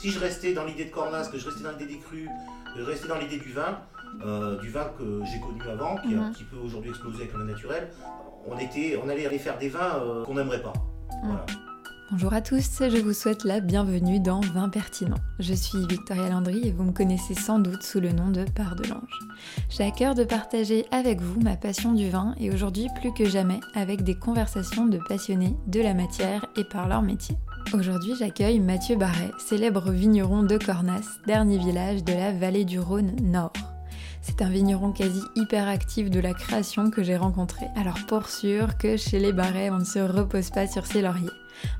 Si je restais dans l'idée de Cornas, que je restais dans l'idée des crus, que je restais dans l'idée du vin, euh, du vin que j'ai connu avant, qui est un Mhm. petit peu aujourd'hui explosé avec le naturel, on, était, on allait aller faire des vins euh, qu'on n'aimerait pas. Voilà. Bonjour à tous, je vous souhaite la bienvenue dans Vin Pertinent. Je suis Victoria Landry et vous me connaissez sans doute sous le nom de Part de l'Ange. J'ai à cœur de partager avec vous ma passion du vin et aujourd'hui plus que jamais avec des conversations de passionnés de la matière et par leur métier. Aujourd'hui j'accueille Mathieu Barret, célèbre vigneron de Cornas, dernier village de la vallée du Rhône Nord. C'est un vigneron quasi hyper actif de la création que j'ai rencontré. Alors pour sûr que chez les Barrets, on ne se repose pas sur ses lauriers.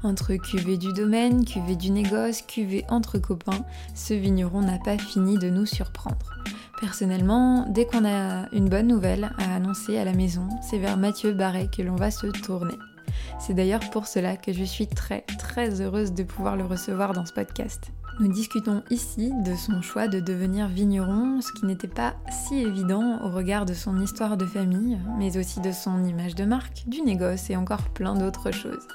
Entre cuvée du domaine, cuvée du négoce, cuvée entre copains, ce vigneron n'a pas fini de nous surprendre. Personnellement, dès qu'on a une bonne nouvelle à annoncer à la maison, c'est vers Mathieu Barret que l'on va se tourner. C'est d'ailleurs pour cela que je suis très très heureuse de pouvoir le recevoir dans ce podcast. Nous discutons ici de son choix de devenir vigneron, ce qui n'était pas si évident au regard de son histoire de famille, mais aussi de son image de marque, du négoce et encore plein d'autres choses.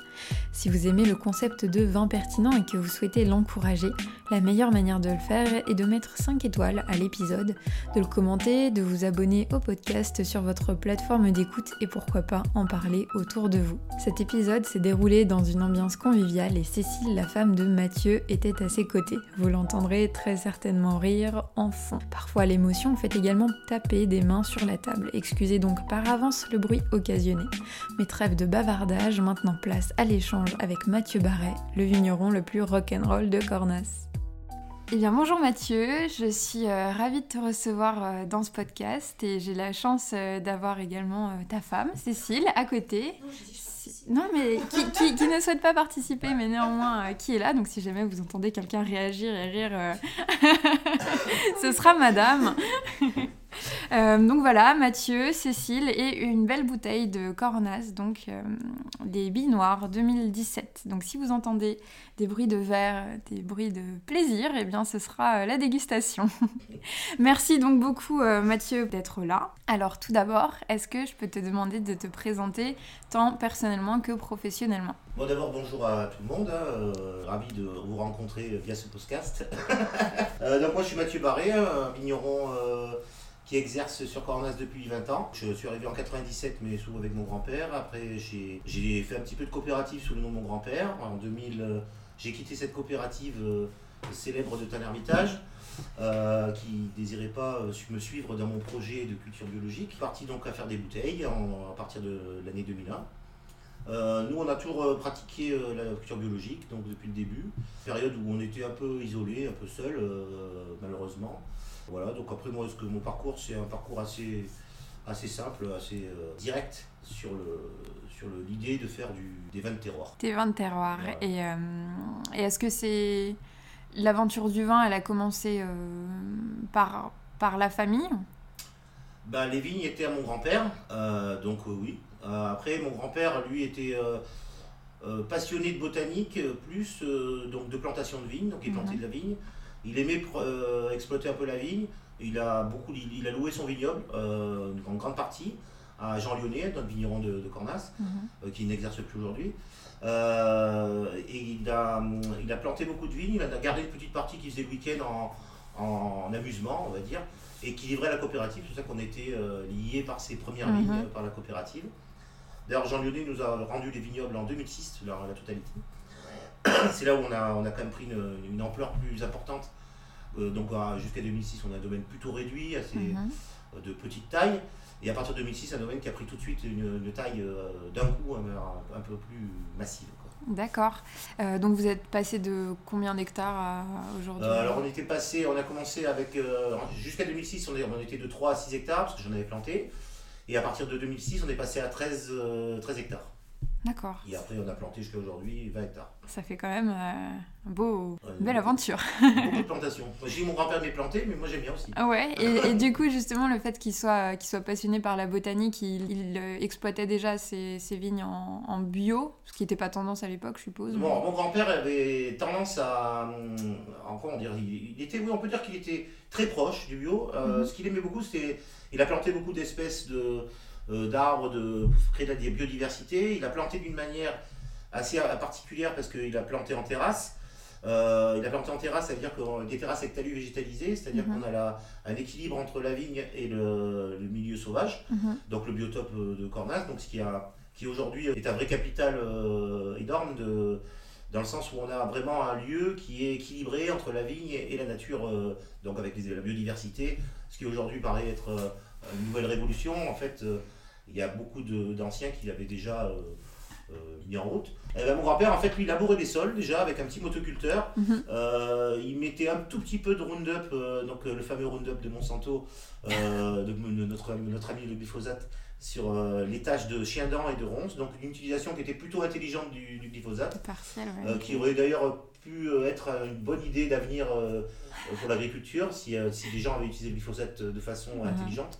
Si vous aimez le concept de vin pertinent et que vous souhaitez l'encourager, la meilleure manière de le faire est de mettre 5 étoiles à l'épisode, de le commenter, de vous abonner au podcast sur votre plateforme d'écoute et pourquoi pas en parler autour de vous. Cet épisode s'est déroulé dans une ambiance conviviale et Cécile, la femme de Mathieu, était à ses côtés. Vous l'entendrez très certainement rire en fond. Parfois l'émotion fait également taper des mains sur la table. Excusez donc par avance le bruit occasionné. Mais trêve de bavardage, maintenant place à l'échange avec Mathieu Barret, le vigneron le plus rock'n'roll de Cornas. Eh bien bonjour Mathieu, je suis euh, ravie de te recevoir euh, dans ce podcast et j'ai la chance euh, d'avoir également euh, ta femme Cécile à côté. Non mais qui, ne souhaite pas participer mais néanmoins euh, qui est là donc si jamais vous entendez quelqu'un réagir et rire euh, ce sera madame. Euh, donc voilà, Mathieu, Cécile et une belle bouteille de Cornas, donc euh, des billes noires 2017. Donc si vous entendez des bruits de verre, des bruits de plaisir, eh bien ce sera euh, la dégustation. Merci donc beaucoup Mathieu d'être là. Alors tout d'abord, est-ce que je peux te demander de te présenter tant personnellement que professionnellement? Bon, d'abord, bonjour à tout le monde. hein, ravi de vous rencontrer via ce podcast. Donc, moi, je suis Mathieu Barré, un vigneron qui exerce sur Cornas depuis 20 ans. Je suis arrivé en 97, mais sous avec mon grand-père. Après, j'ai fait un petit peu de coopérative sous le nom de mon grand-père. En 2000, euh, j'ai quitté cette coopérative euh, célèbre de Tain-Hermitage. euh, qui désirait pas euh, me suivre dans mon projet de culture biologique. Parti donc à faire des bouteilles à partir de l'année 2001. Euh, nous, on a toujours pratiqué la culture biologique, donc depuis le début. Période où on était un peu isolé, un peu seul, malheureusement. Voilà, donc après, moi, ce que mon parcours, c'est un parcours assez, assez simple, assez euh, direct sur le sur le- l'idée de faire du, des vins de terroir? Tes vins de terroir. Voilà. Et, euh, et est-ce que c'est. L'aventure du vin, elle a commencé euh, par, par la famille? Ben, les vignes étaient à mon grand-père, donc oui. Après, mon grand-père, lui, était passionné de botanique, plus donc de plantation de vignes, donc il plantait Mhm. de la vigne. Il aimait euh, exploiter un peu la vigne. Il a, beaucoup, il, il a loué son vignoble, euh, en grande partie, à Jean Lyonnais, notre vigneron de, de Cornas, euh, qui n'exerce plus aujourd'hui. Et il a, il a planté beaucoup de vignes, il a gardé une petite partie qui faisait le week-end en, en amusement, on va dire, et qui livrait à la coopérative. C'est pour ça qu'on était liés par ses premières Mhm. vignes, par la coopérative. D'ailleurs, Jean Lyonnais nous a rendu les vignobles en 2006, la, la totalité. C'est là où on a, on a quand même pris une, une ampleur plus importante. Euh, donc à- jusqu'à 2006, on a un domaine plutôt réduit, assez Mhm. euh, de petite taille. Et à partir de 2006, un domaine qui a pris tout de suite une, une taille euh, d'un coup un, un peu plus massive. D'accord. Euh, donc vous êtes passé de combien d'hectares aujourd'hui? Euh, alors on était passé, on a commencé avec, euh, jusqu'à 2006, on, est- on était de 3 à 6 hectares, parce que j'en avais planté. Et à partir de 2006, on est passé à 13, euh, 13 hectares. D'accord. Et après, on a planté jusqu'à aujourd'hui 20 hectares. Ça fait quand même euh, beau, Ouais, belle aventure. Beaucoup de plantations. J'ai mon grand-père m'est planté, mais moi j'aime bien aussi. Ah ouais. Et, et du coup, justement, le fait qu'il soit, soit passionné par la botanique, il, il, euh, exploitait déjà ses, ses vignes en, en bio, ce qui n'était pas tendance à l'époque, je suppose. Bon, mon grand-père avait tendance à. hum, En quoi on dirait il, était, oui, on peut dire qu'il était très proche du bio. Euh, Mhm. Ce qu'il aimait beaucoup, c'était. Il a planté beaucoup d'espèces de, euh, d'arbres de, pour créer de la biodiversité. Il a planté d'une manière assez euh, particulière parce qu'il a planté en terrasse. Euh, il a planté en terrasse, ça veut dire que des terrasses avec talus végétalisés, c'est-à-dire Mhm. qu'on a la- un équilibre entre la vigne et le, le milieu sauvage, Mhm. donc le biotope euh, de Cornas, donc ce qui, a, qui aujourd'hui est un vrai capital euh, énorme de, dans le sens où on a vraiment un lieu qui est équilibré entre la vigne et la nature, euh, donc avec les- la biodiversité, ce qui aujourd'hui paraît être euh, une nouvelle révolution. En fait, euh, il y a beaucoup d'anciens qui l'avaient déjà euh, euh, mis en route. Eh ben, mon grand-père, en fait, lui, labourait des sols déjà avec un petit motoculteur. Mhm. Euh, il mettait un tout petit peu de Roundup, euh, donc euh, le fameux Roundup de Monsanto, de, de notre, notre ami le glyphosate, sur les taches de chien dents et de ronces. Donc une utilisation qui était plutôt intelligente du, du glyphosate, Partiel, ouais. qui aurait d'ailleurs pu être une bonne idée d'avenir pour l'agriculture si, si les gens avaient utilisé le glyphosate de façon Mhm. intelligente.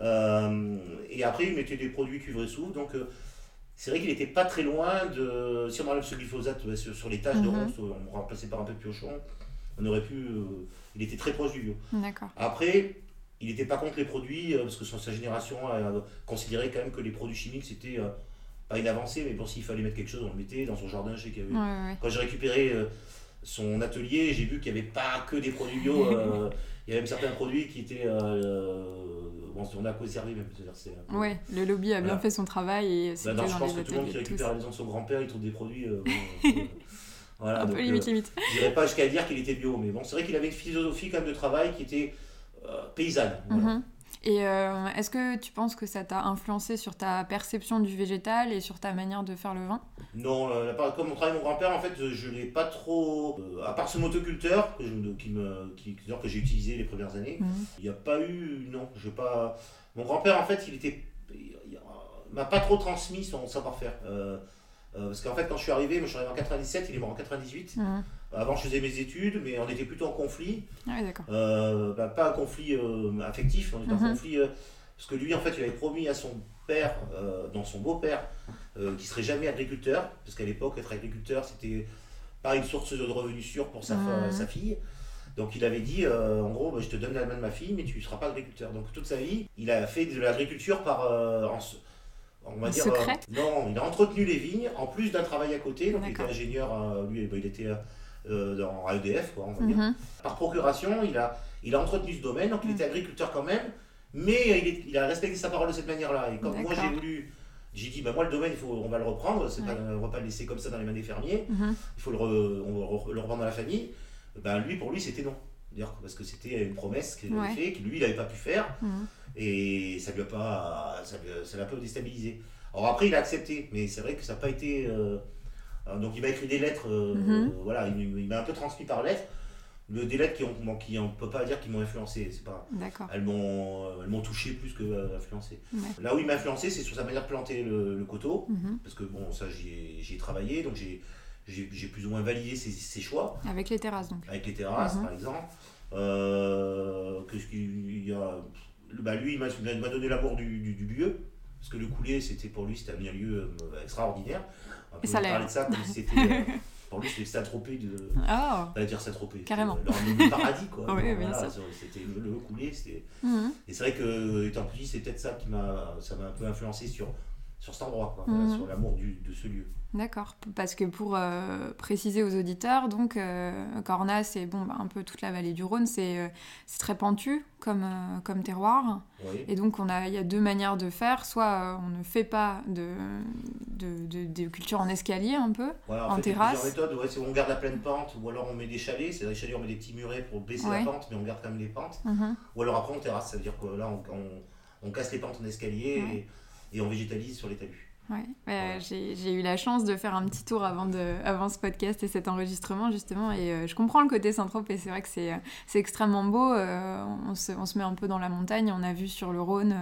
Euh, et après, il mettait des produits cuivre et. Donc euh, c'est vrai qu'il n'était pas très loin de. Si on enlève ce glyphosate ouais, sur, les taches de Mhm. ronces, on remplaçait par un peu de piochon, on aurait pu. euh, il était très proche du bio. D'accord. Après, il n'était pas contre les produits, parce que sa génération considérait quand même que les produits chimiques, c'était pas une avancée, mais bon, s'il fallait mettre quelque chose, on le mettait dans son jardin. Je sais qu'il y avait... Ouais, ouais, ouais. Quand j'ai récupéré son atelier, j'ai vu qu'il n'y avait pas que des produits bio. euh, il y avait même certains produits qui étaient. euh, bon, on a conservé même. c'est peu- Ouais, le lobby a bien Voilà. fait son travail et Bah, non, je pense que tout le monde qui tous. récupère la maison de son grand-père, il trouve des produits. euh, bon, un peu- voilà, Un donc, peu euh, limite, limite. je dirais pas jusqu'à dire qu'il était bio, mais bon, c'est vrai qu'il avait une philosophie quand même de travail qui était euh, paysanne. voilà. Mhm. Et euh, est-ce que tu penses que ça t'a influencé sur ta perception du végétal et sur ta manière de faire le vin? Non, euh, la comme on travaille mon grand-père, en fait, je, je l'ai pas trop. euh, à part ce motoculteur que, je- qui me, qui, d'ailleurs, que j'ai utilisé les premières années, Mhm. il n'y a pas eu. Non, je pas. Mon grand-père, en fait, il était. Il, il m'a pas trop transmis son savoir-faire. Euh, euh, parce qu'en fait, quand je suis arrivé, moi je suis arrivé en 97, il est mort en 98. Mhm. Avant, je faisais mes études, mais on était plutôt en conflit. Ah oui. Euh, bah, pas un conflit euh, affectif, on était en Mhm. conflit. euh, parce que lui, en fait, il avait promis à son père, euh, dans son beau-père, euh, qu'il serait jamais agriculteur. Parce qu'à l'époque, être agriculteur, c'était pas une source de revenus sûre pour sa, Mhm. sa fille. Donc il avait dit, euh, en gros, bah, je te donne la main de ma fille, mais tu ne seras pas agriculteur. Donc toute sa vie, il a fait de l'agriculture par... euh, en on va dire, secret euh, non, il a entretenu les vignes en plus d'un travail à côté. Donc il était ingénieur, euh, lui, bah, il était euh, dans AEDF, quoi, on va dire. Mhm. Par procuration, il a, il a entretenu ce domaine, donc il Mm. était agriculteur quand même, mais il, est- il a respecté sa parole de cette manière-là. Et comme moi j'ai voulu, j'ai dit, bah, moi le domaine, il faut, on va le reprendre, Ouais. pas, on va pas le laisser comme ça dans les mains des fermiers, Mhm. il faut le, re- on va le reprendre dans la famille. Ben, lui, pour lui, c'était non. Parce que c'était une promesse qu'il avait Ouais. fait, que lui, il n'avait pas pu faire, Mhm. Et ça lui a pas, ça l'a un peu déstabilisé. Alors après, il a accepté, mais c'est vrai que ça n'a pas été. euh, euh, donc il m'a écrit des lettres, euh, Mhm. voilà, il, il m'a un peu transmis par lettre. Le- des lettres qui ont, qui on peut pas dire qu'ils m'ont influencé, c'est pas, D'accord. elles m'ont, elles m'ont touché plus que euh, influencé. Ouais. Là où il m'a influencé, c'est sur sa manière de planter le, le coteau, Mhm. parce que bon, ça j'y ai, j'y ai travaillé, donc j'ai, j'ai, j'ai plus ou moins validé ses, ses choix Avec les terrasses, donc. avec les terrasses Mhm. par exemple. Euh, qu'est-ce qu'il y a? Bah, Lui, il m'a, donné l'amour du, du, du lieu, parce que le coulé, c'était pour lui, c'était un lieu euh, extraordinaire. On peut parler de ça comme si c'était. euh, pour lui, c'était Saint-Tropez de. Ah On va dire Saint-Tropez. Carrément. C'était Le, paradis, quoi. Oui, bien sûr. C'était le, le coulé, c'était. Mhm. Et c'est vrai que, étant petit, c'est peut-être ça qui m'a, ça m'a un peu influencé sur, sur cet endroit, quoi, Mhm. voilà, sur l'amour de ce lieu. D'accord. Parce que pour euh, préciser aux auditeurs, donc euh, Cornas et bon, bah, un peu toute la vallée du Rhône, c'est euh, c'est très pentu comme, euh, comme terroir. Oui. Et donc on a, il y a deux manières de faire. Soit on ne fait pas de, de, de- de culture en escalier un peu. Voilà, En fait, il y a terrasse. méthodes. Ouais, c'est on garde la pleine pente, ou alors on met des chalets. C'est dans les chalets, on met des petits murets pour baisser Ouais. la pente, mais on garde quand même les pentes. Mhm. Ou alors après, on terrasse. Ça veut dire que là, on, on, on casse les pentes en escalier Ouais. et, et on végétalise sur les talus. Ouais. Euh, Voilà. j'ai, eu la chance de faire un petit tour avant, de, avant ce podcast et cet enregistrement justement et euh, je comprends le côté Saint-Tropez c'est vrai que c'est, euh, extrêmement beau euh, on, se, on se met un peu dans la montagne on a vu sur le Rhône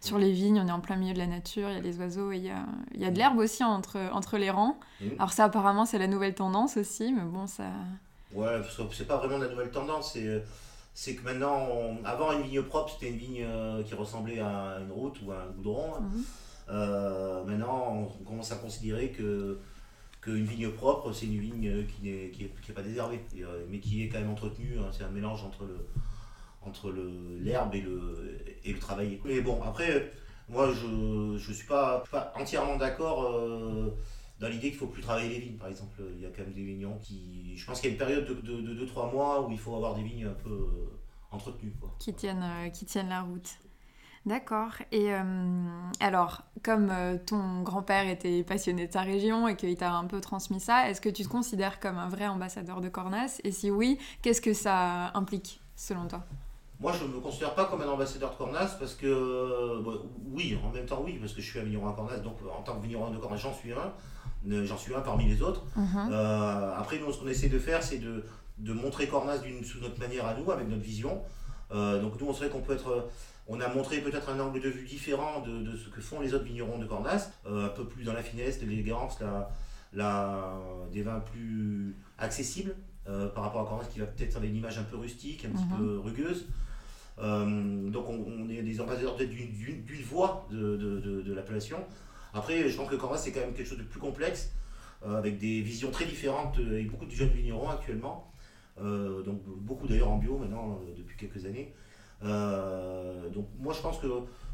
sur les vignes on est en plein milieu de la nature il y a les oiseaux et il y a, y a de l'herbe aussi entre, entre les rangs alors ça apparemment c'est la nouvelle tendance aussi mais bon ça Ouais, c'est pas vraiment la nouvelle tendance. C'est, c'est que maintenant, on- avant une vigne propre, c'était une vigne euh, qui ressemblait à une route ou à un goudron. hein. Mhm. Euh, maintenant, on commence à considérer que qu'une vigne propre, c'est une vigne qui n'est qui est, qui est pas désherbée, euh, mais qui est quand même entretenue. hein. c'est un mélange entre le entre le l'herbe et le et le travail. Mais bon, après, moi, je je suis pas, entièrement d'accord. euh, dans l'idée qu'il faut plus travailler les vignes, par exemple. Il y a quand même des vignerons qui. Je pense qu'il y a une période de 2-3 mois où il faut avoir des vignes un peu euh, entretenues. Quoi. Qui, tiennent, euh, qui tiennent la route. D'accord. Et euh, alors, comme ton grand-père était passionné de sa région et qu'il t'a un peu transmis ça, est-ce que tu te considères comme un vrai ambassadeur de Cornas? Et si oui, qu'est-ce que ça implique selon toi? Moi, je ne me considère pas comme un ambassadeur de Cornas parce que, oui, en même temps, oui, parce que je suis un vigneron à Cornas, donc en tant que vigneron de Cornas, j'en suis un j'en suis un parmi les autres. Mhm. Euh, après, nous, ce qu'on essaie de faire, c'est de, de, montrer Cornas sous notre manière à nous, avec notre vision. Euh, donc nous, on serait qu'on peut être... On a montré peut-être un angle de vue différent de, de, ce que font les autres vignerons de Cornas, euh, un peu plus dans la finesse, de l'élégance, la, la, des vins plus accessibles par rapport à Cornas qui va peut-être avoir une image un peu rustique, un petit mhm. peu rugueuse. Donc on, est des ambassadeurs d'une voix de, de, de l'appellation. Après, je pense que Cornas, c'est quand même quelque chose de plus complexe, euh, avec des visions très différentes euh, et beaucoup de jeunes vignerons actuellement. Euh, donc beaucoup d'ailleurs en bio maintenant, depuis quelques années. donc moi, je pense que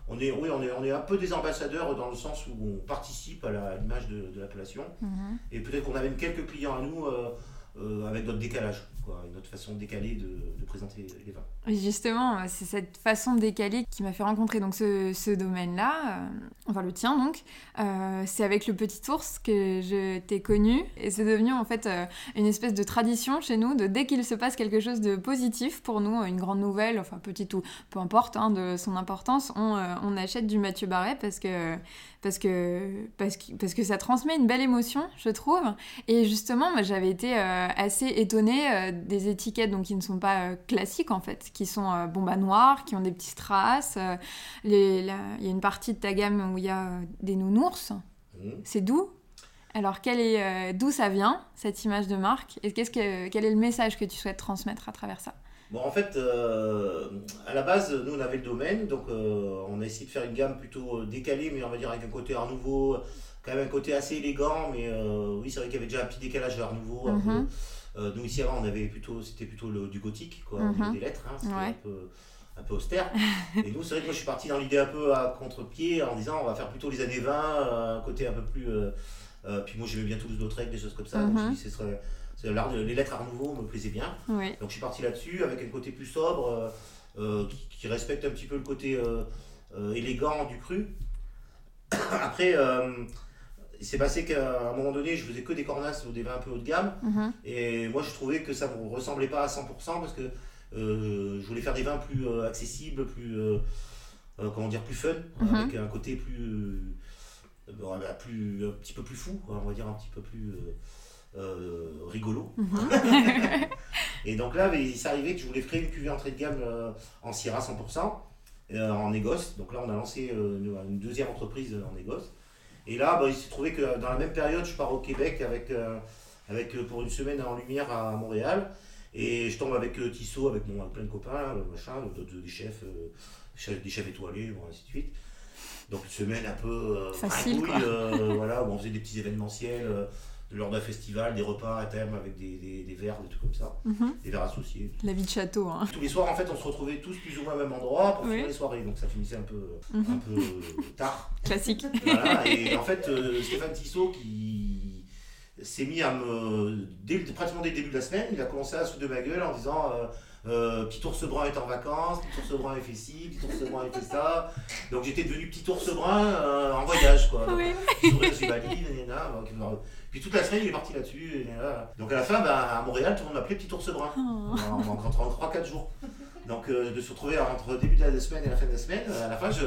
on est, oui, on est, on est un peu des ambassadeurs dans le sens où on participe à l'image de, de l'appellation. Mhm. Et peut-être qu'on a même quelques clients à nous avec notre décalage une autre façon décalée de, présenter les vins. Justement, c'est cette façon décalée qui m'a fait rencontrer donc ce, domaine-là, euh, enfin le tien donc. Euh, c'est avec le Petit Ours que je t'ai connu et c'est devenu en fait euh, une espèce de tradition chez nous de dès qu'il se passe quelque chose de positif pour nous, une grande nouvelle, enfin petite ou peu importe hein, de son importance, on, on, achète du Mathieu Barret parce que parce que, parce que, parce que ça transmet une belle émotion, je trouve. Et justement, j'avais été assez étonnée des étiquettes donc, qui ne sont pas euh, classiques en fait, qui sont euh, bon, bah, noires, qui ont des petites traces. Euh, il y a une partie de ta gamme où il y a des nounours. Mmh. C'est doux. Alors quel est, d'où ça vient, cette image de marque? Et qu'est-ce que, quel est le message que tu souhaites transmettre à travers ça? Bon, en fait, à la base, nous, on avait le domaine, donc on a essayé de faire une gamme plutôt décalée, mais on va dire avec un côté art nouveau, quand même un côté assez élégant, mais oui, c'est vrai qu'il y avait déjà un petit décalage art nouveau, mmh. Euh, nous ici avant on avait plutôt c'était plutôt le, du gothique quoi, mhm. des lettres, hein, c'était un, peu, un peu austère. et nous c'est vrai que moi je suis parti dans l'idée un peu à contre-pied en disant on va faire plutôt les années 20, euh, un côté un peu plus. Euh, puis moi j'aimais bien Toulouse-Lautrec, des choses comme ça. Donc je mhm. dis ce serait, les lettres Art Nouveau me plaisaient bien. Donc je suis parti là-dessus avec un côté plus sobre qui, respecte un petit peu le côté élégant du cru. Après il s'est passé qu'à un moment donné, je faisais que des cornasses ou des vins un peu haut de gamme. Mhm. Et moi, je trouvais que ça ne me ressemblait pas à 100% parce que euh, je voulais faire des vins plus euh, accessibles, plus, euh, comment dire, plus fun, mhm. avec un côté plus, plus, un petit peu plus fou, on va dire un petit peu plus rigolo. Mhm. et donc là, il s'est arrivé que je voulais créer une cuvée entrée de gamme en Syrah 100%, en négoce. Donc là, on a lancé une deuxième entreprise en négoce. Et là, bah, il s'est trouvé que dans la même période, je pars au Québec avec, euh, avec, euh, pour une semaine en lumière à Montréal. Et je tombe avec euh, Tissot, avec mon, plein de copains, machin, des chefs, des chefs étoilés, bon, ainsi de suite. Donc une semaine un peu Facile, voilà, où on faisait des petits événementiels lors d'un festival, des repas à thème avec des, des, des verres, des trucs comme ça, mhm. des verres associés. La vie de château. Hein. Tous les soirs, en fait, on se retrouvait tous plus ou moins au même endroit pour faire les soirées, donc ça finissait un peu, mhm. un peu tard. Classique. Voilà, et en fait, euh, Stéphane Tissot, qui s'est mis à me. Dès, pratiquement dès le début de la semaine, il a commencé à se de ma gueule en disant. Euh, euh, petit ours brun est en vacances, petit ours brun est fait ci, petit ours brun est fait ça. Donc j'étais devenu petit ours brun en voyage quoi. Oui. Je valide, puis toute la semaine, il est parti là-dessus. Donc à la fin, bah, à Montréal, tout le monde m'appelait Petit Ours Brun. Oh. En, en, 3-4 jours. Donc euh, de se retrouver entre début de la semaine et la fin de la semaine, à la fin, je,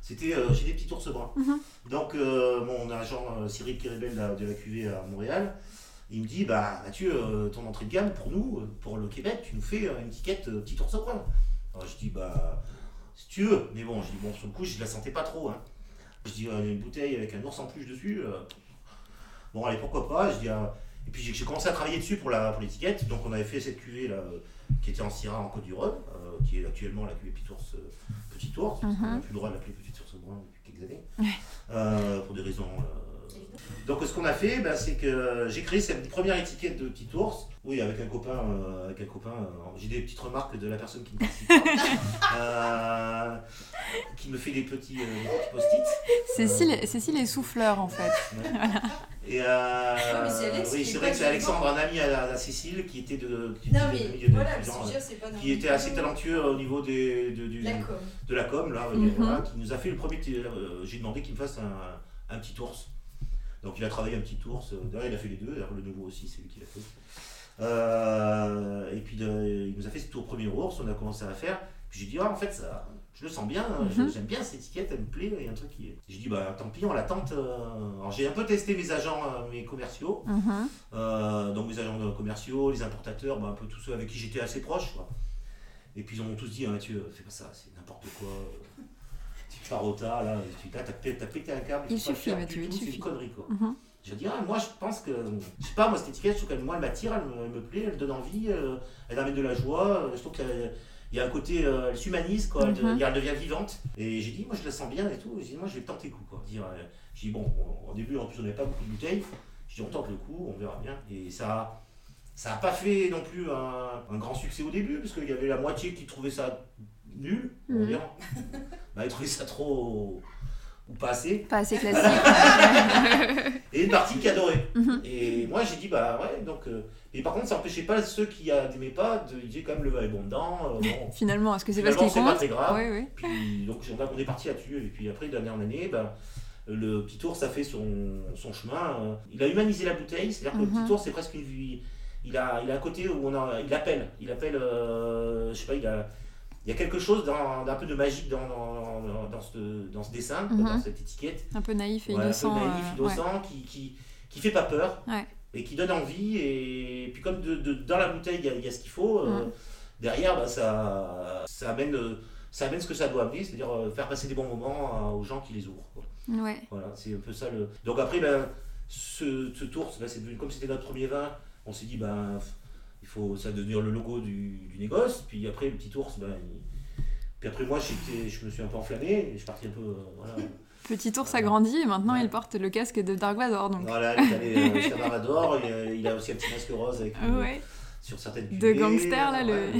c'était euh, j'ai des petits ours bruns. Mhm. Donc euh, mon agent Cyril Kiribel de la QV à Montréal, il me dit bah Mathieu, ton entrée de gamme pour nous, pour le Québec, tu nous fais une étiquette petit ours brun. Alors je dis bah si tu veux, mais bon, je dis bon sur le coup je la sentais pas trop. Hein. Je dis une bouteille avec un ours en plus dessus, Bon, allez, pourquoi pas je dis, ah. Et puis j'ai commencé à travailler dessus pour l'étiquette. Donc on avait fait cette cuvée là, qui était en Syrah en Côte du Rhône, euh, qui est actuellement la cuvée Pitours euh, Petit Ours, parce qu'on n'a mhm. plus le droit de l'appeler Petit Ours Brun depuis quelques années, euh, pour des raisons Donc ce qu'on a fait, ben, c'est que j'ai créé cette première étiquette de petit ours. Oui, avec un copain, euh, avec un copain. euh, j'ai des petites remarques de la personne qui me participe, euh, qui me fait des petits, euh, petits post-it. Cécile, Cécile est souffleur en fait. Et euh, Alex oui, c'est est vrai que c'est Alexandre, un ami à, à Cécile, qui était de, qui Non, de- mais de- de- voilà, de- pas qui était assez talentueux au niveau des, de, du- La com. de la com, là, Mhm. voilà, qui nous a fait le premier. euh, J'ai demandé qu'il me fasse un, un petit ours. Donc il a travaillé un petit ours. euh, D'ailleurs, il a fait les deux. D'ailleurs, le nouveau aussi, c'est lui qui l'a fait. Euh, et puis de- il nous a fait ce tour premier ours. On a commencé à faire. Puis j'ai dit, ah, en fait, ça, je le sens bien. hein, Mhm. J'aime bien cette étiquette, elle me plaît. Il y a un truc qui. J'ai dit, bah tant pis, on la tente. euh. Alors j'ai un peu testé mes agents, euh, mes commerciaux. Mhm. Euh, donc mes agents commerciaux, les importateurs, bah, un peu tous ceux avec qui j'étais assez proche. Quoi. Et puis ils ont tous dit, ah, Mathieu, fais pas ça, c'est n'importe quoi. Tas, là, tu t'as pété, un câble. Il suffit, Mathieu, il tout, C'est suffit. une connerie, quoi. Mhm. J'ai dit, ah, moi je pense que, je sais pas, moi cette étiquette, je trouve qu'elle moi, elle m'attire, elle, me- elle me plaît, elle donne envie, euh, elle amène de la joie, euh, je trouve qu'il y a un côté, euh, elle s'humanise, quoi, elle, Mhm. elle devient vivante. Et j'ai dit, moi je la sens bien et tout, j'ai dit, moi je vais tenter le coup, quoi. Dire, euh, j'ai dit, bon, au début, en plus, on n'avait pas beaucoup de bouteilles, j'ai dit, on tente le coup, on verra bien. Et ça ça n'a pas fait non plus un, un grand succès au début, parce qu'il y avait la moitié qui trouvait ça nul, on va Mhm. dire. Bah, ils trouvaient ça trop. ou pas assez. Pas assez classique. Et une partie qui adorait. Mhm. Et moi j'ai dit, bah ouais, donc. euh, Et par contre, ça n'empêchait pas ceux qui n'aimaient pas de dire quand même le vin est bon dedans. euh, bon. Finalement, est-ce que c'est parce qu'il c'est pas compte très grave. Oui, oui. Puis donc on, on est parti là-dessus. Et puis après, d'année en année, ben, le petit ours a fait son, son chemin. euh, Il a humanisé la bouteille, c'est-à-dire que le Mhm. petit ours, c'est presque une vie. Il a, il a un côté où on a, il appelle. Il appelle, euh, je sais pas, il a. Il y a quelque chose d'un peu de magique dans, dans, ce, dans ce dessin, Mhm. dans cette étiquette. Un peu naïf et Ouais, innocent. un peu naïf, euh, ouais. innocent, qui, qui, qui fait pas peur Ouais. et qui donne envie. Et puis comme de, de- dans la bouteille, il y a, il y a ce qu'il faut, euh, derrière, bah, ça, ça, amène, euh, ça amène ce que ça doit amener, c'est-à-dire faire passer des bons moments aux gens qui les ouvrent. quoi. Ouais. Voilà, c'est un peu ça le... Donc après, ben, ce, ce tour, ben, comme c'était notre premier vin, on s'est dit, ben, il faut ça devenir le logo du, du négoce. Puis après, le petit ours, ben, il- puis après moi, je me suis un peu enflammé, et je suis parti un peu... euh, voilà. Petit ours a grandi et maintenant Ouais. il porte le casque de Dark Vador. Donc. Voilà, il est allé euh, il, a- il a aussi un petit masque rose avec une- Ouais. sur certaines De gangster, là, le-.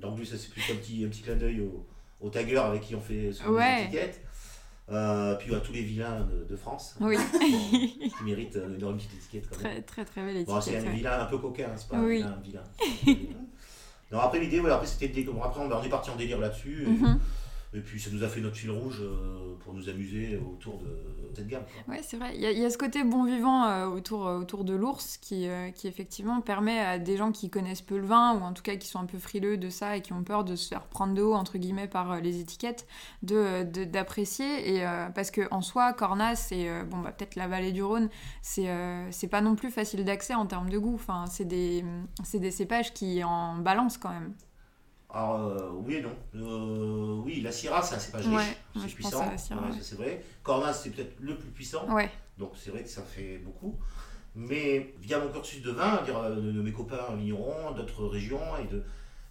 Donc lui, ça c'est plus un petit, un petit clin d'œil aux au taggeurs avec qui on fait son Ouais. étiquette. Euh, puis à tous les vilains de, de France, Oui. qui méritent euh, une petite étiquette quand même. très très très belle Bon, c'est étiquette. un ouais. vilain un peu coquin, hein, c'est pas Oui. un vilain. vilain. Non, après l'idée, voilà, après c'était après on on est parti en délire là-dessus. et- Mhm. Et, puis ça nous a fait notre fil rouge euh, pour nous amuser autour de cette gamme. Ouais, c'est vrai. Il y, a- ce côté bon vivant euh, autour, euh, autour de l'ours qui, qui effectivement permet à des gens qui connaissent peu le vin ou en tout cas qui sont un peu frileux de ça et qui ont peur de se faire prendre de haut entre guillemets par les étiquettes, de de- d'apprécier et parce que en soi Cornas et bon bah peut-être la vallée du Rhône c'est euh, pas non plus facile d'accès en termes de goût. Enfin c'est des des cépages qui en balancent quand même. Alors, euh, oui et non. Euh, oui, la Syrah, c'est un cépage Ouais, riche, c'est puissant, c'est vrai. Cornas, c'est peut-être le plus puissant, Ouais. donc c'est vrai que ça fait beaucoup. Mais via mon cursus de vin, dire, euh, de, de mes copains vignerons, d'autres régions, et de,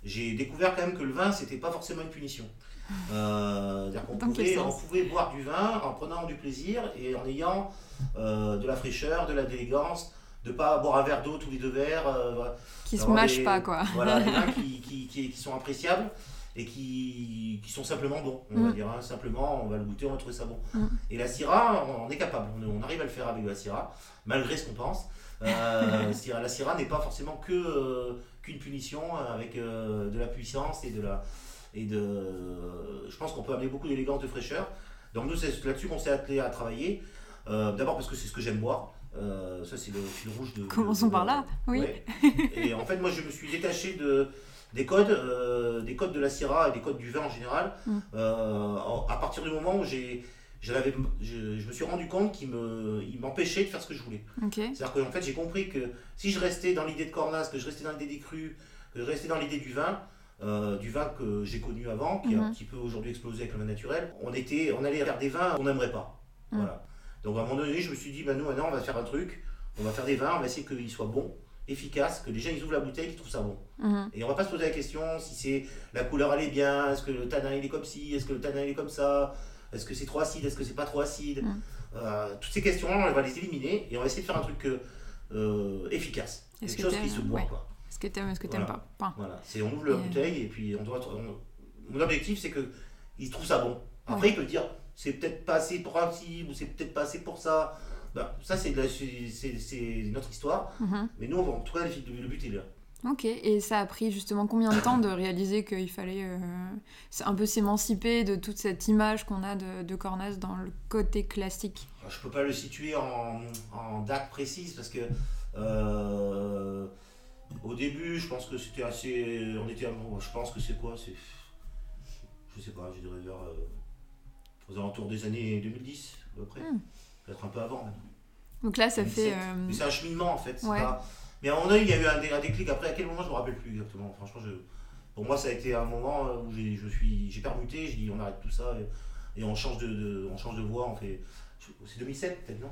j'ai découvert quand même que le vin, c'était pas forcément une punition. Euh, c'est-à-dire qu'on Dans quel pouvait, on pouvait boire du vin en prenant du plaisir et en ayant de la fraîcheur, de la d'élégance, de pas boire un verre d'eau tous les deux verres. euh. Qui se mâchent des- pas quoi. Voilà, des vins qui, qui, qui, qui sont appréciables et qui, qui sont simplement bons, on va dire. hein. Simplement, on va le goûter, on va trouver ça bon. Mm. Et la Syrah, on, on est capable, on, on arrive à le faire avec la Syrah, malgré ce qu'on pense. Euh, la Syrah n'est pas forcément que euh, qu'une punition euh, avec euh, de la puissance et de la et de je pense qu'on peut amener beaucoup d'élégance de fraîcheur donc nous c'est là-dessus qu'on s'est attelé à travailler d'abord parce que c'est ce que j'aime boire Euh, ça c'est le fil rouge de Commençons de- par là. Oui. Ouais. Et en fait, moi, je me suis détaché de, des codes, euh, des codes de la Syrah et des codes du vin en général. Mm. Euh, à partir du moment où j'ai, je, je me suis rendu compte qu'il me, il m'empêchait de faire ce que je voulais. Ok. C'est-à-dire qu'en fait, j'ai compris que si je restais dans l'idée de Cornas, que je restais dans l'idée des crus, que je restais dans l'idée du vin, euh, du vin que j'ai connu avant, qui a un Mhm. petit peu aujourd'hui explosé avec le vin naturel, on, était, on allait vers des vins qu'on n'aimerait pas. Mhm. Voilà. Donc à un moment donné, je me suis dit, bah, nous maintenant, on va faire un truc, on va faire des vins, on va essayer qu'ils soient bons, efficaces, que les gens ils ouvrent la bouteille, qu'ils trouvent ça bon. Mhm. Et on va pas se poser la question si c'est la couleur elle est bien, est-ce que le tanin il est comme ci, est-ce que le tanin il est comme ça, est-ce que c'est trop acide, est-ce que c'est pas trop acide. Mm. euh, toutes ces questions, on va les éliminer et on va essayer de faire un truc euh, efficace. Est-ce Quelque que chose qui se boit. ouais. Quoi. Est-ce que t'aimes, est-ce que t'aimes Voilà. pas? Voilà. C'est, on ouvre la euh, bouteille et puis on doit. on- mon objectif, c'est qu'il trouve ça bon. Après, il peut dire c'est peut-être pas assez pour un ou c'est peut-être pas assez pour ça. Ben, ça, c'est, notre histoire. Mhm. Mais nous, en tout cas, le but est là. Ok, et ça a pris justement combien de temps de réaliser qu'il fallait euh, un peu s'émanciper de toute cette image qu'on a de, de Cornas dans le côté classique? Alors, Je peux pas le situer en, en date précise parce que euh, au début, je pense que c'était assez. On était. Je pense que c'est quoi? C'est. Je sais pas, je dirais vers. euh, aux alentours des années 2010, à peu près. Hmm. Peut-être un peu avant. même. Donc là, ça 2007. fait... euh, Mais c'est un cheminement en fait. c'est Ouais. pas- Mais à un moment donné, il y a eu un, dé- un déclic. Après, à quel moment, je me rappelle plus exactement. Franchement, je... pour moi, ça a été un moment euh, où j'ai, je suis, j'ai permuté. J'ai dit, on arrête tout ça et, et on change de, de- on change de voie. On fait. C'est 2007 peut-être non?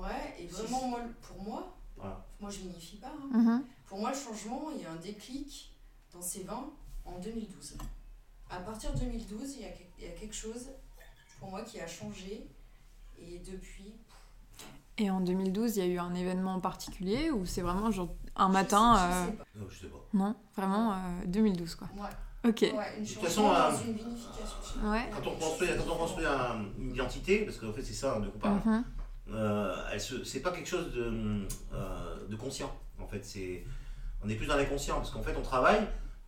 Ouais, et vraiment, moi, pour moi, Voilà. moi je m'unifie pas. hein. mhm. Pour moi, le changement, il y a un déclic dans ces vins en 2012. À partir de 2012, il y a, que- il y a quelque chose pour moi qui a changé. Et depuis, Et en 2012, il y a eu un événement particulier ou c'est vraiment genre un je matin sais- je euh, sais pas. Non, je sais pas. Non, vraiment euh, 2012 quoi. Ouais, Ok. ouais, une toute façon, euh, une vinification. Ouais. Quand on construit, quand on construit un- une identité, parce qu'en fait c'est ça de quoi on parle, euh, elle se- c'est pas quelque chose de, euh, de conscient. En fait, c'est, on est plus dans l'inconscient parce qu'en fait on travaille,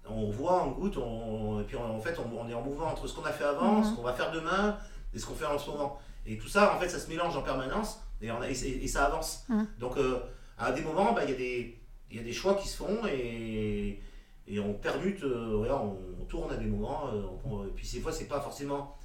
on voit, on goûte, on, et puis en fait on, on est en mouvement entre ce qu'on a fait avant, Mhm. ce qu'on va faire demain et ce qu'on fait en ce moment. Et tout ça, en fait, ça se mélange en permanence et, on a- et, ça avance. Mhm. Donc euh, à des moments, bah, il y, a des- il y a des choix qui se font et, et on permute, euh, on, on tourne à des moments. euh, on- et puis ces fois, c'est pas forcément.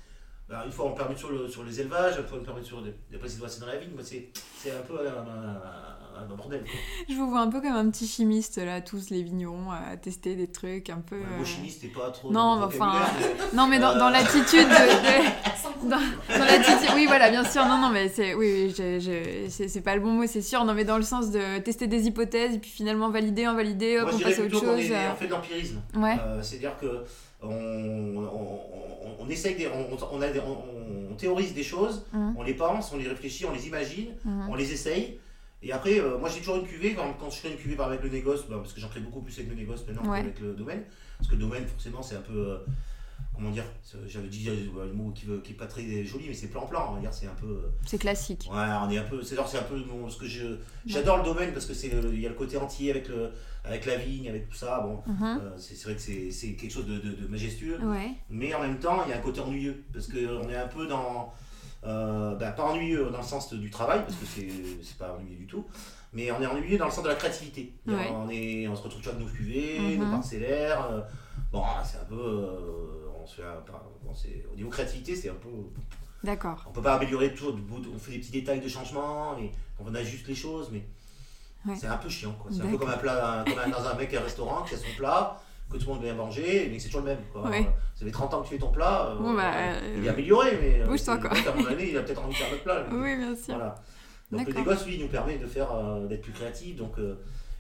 Bah, une fois on permute sur, le- sur les élevages, une fois on permute sur des. C'est dans la vigne, moi, c'est c'est un peu un, un- un bordel. quoi. Je vous vois un peu comme un petit chimiste là, tous les vignerons à tester des trucs un peu. Euh, chimiste, c'est pas trop. Non, le enfin, mais- Non, mais dans, Euh. dans l'attitude de. Dans, dans l'attitude, oui, voilà, bien sûr. Non, non, mais c'est, oui, oui, je- je- c'est, c'est pas le bon mot, c'est sûr. Non, mais dans le sens de tester des hypothèses et puis finalement valider, en valider, hop, Moi, on passe à autre chose. est- euh, on fait de l'empirisme. Ouais. Euh, C'est-à-dire que on, on, on- essaye, des- on, on, a des- on- théorise des choses, Mhm. on les pense, on les réfléchit, on les imagine, Mhm. on les essaye. Et après, euh, moi j'ai toujours une cuvée, quand, quand je fais une cuvée par avec le négoce, bah, parce que j'en crée beaucoup plus avec le négoce maintenant Ouais. qu'avec le domaine. Parce que le domaine, forcément, c'est un peu. euh, comment dire J'avais dit euh, un mot qui n'est qui est pas très joli, mais c'est plan-plan. On va dire, c'est un peu. C'est classique. Ouais, on est un peu. C'est un peu ce que je. J'adore le domaine parce que c'est le- il y a le côté entier avec le avec la vigne, avec tout ça. Bon, Mhm. euh, c'est vrai que c'est quelque chose de, de- de majestueux, Ouais. mais en même temps, il y a un côté ennuyeux parce que on est un peu dans. euh, bah, pas ennuyeux dans le sens du travail parce que c'est pas ennuyeux du tout, mais on est ennuyeux dans le sens de la créativité. Ouais. On est on se retrouve toujours avec nos cuvées, Mhm. nos parcellaires. euh, bon, c'est un peu. euh, on se fait un- pas- bon, c'est- au niveau créativité, c'est un peu. D'accord. On peut pas améliorer toujours, bout- on fait des petits détails de changement et on ajuste les choses, mais Ouais. c'est un peu chiant. quoi. C'est un peu comme un plat, comme un- dans un mec à un restaurant qui a son plat, que tout le monde vient manger, mais c'est toujours le même. Quoi. Ouais. Ça fait 30 ans que tu fais ton plat, euh, Bon, bah, il est euh, amélioré, mais euh, bouge-toi, quoi. à mon avis, il a peut-être envie de faire notre plat. Oui, bien sûr. Voilà. Donc le négoce, lui, nous permet de faire, euh, d'être plus créatif. Donc, euh,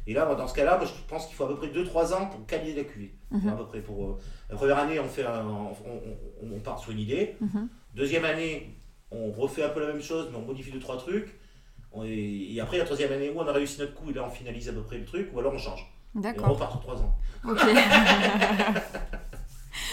et là, moi, dans ce cas-là, moi, je pense qu'il faut à peu près 2-3 ans pour qualifier la cuvée. Mhm. À peu près pour, euh, la première année, on, fait un- on, on- on part sur une idée. Mhm. Deuxième année, on refait un peu la même chose, mais on modifie deux trois trucs. On est- Et après, la troisième année où on a réussi notre coup, et là on finalise à peu près le truc, ou alors on change. Et on D'accord. repart sur trois ans. Ok.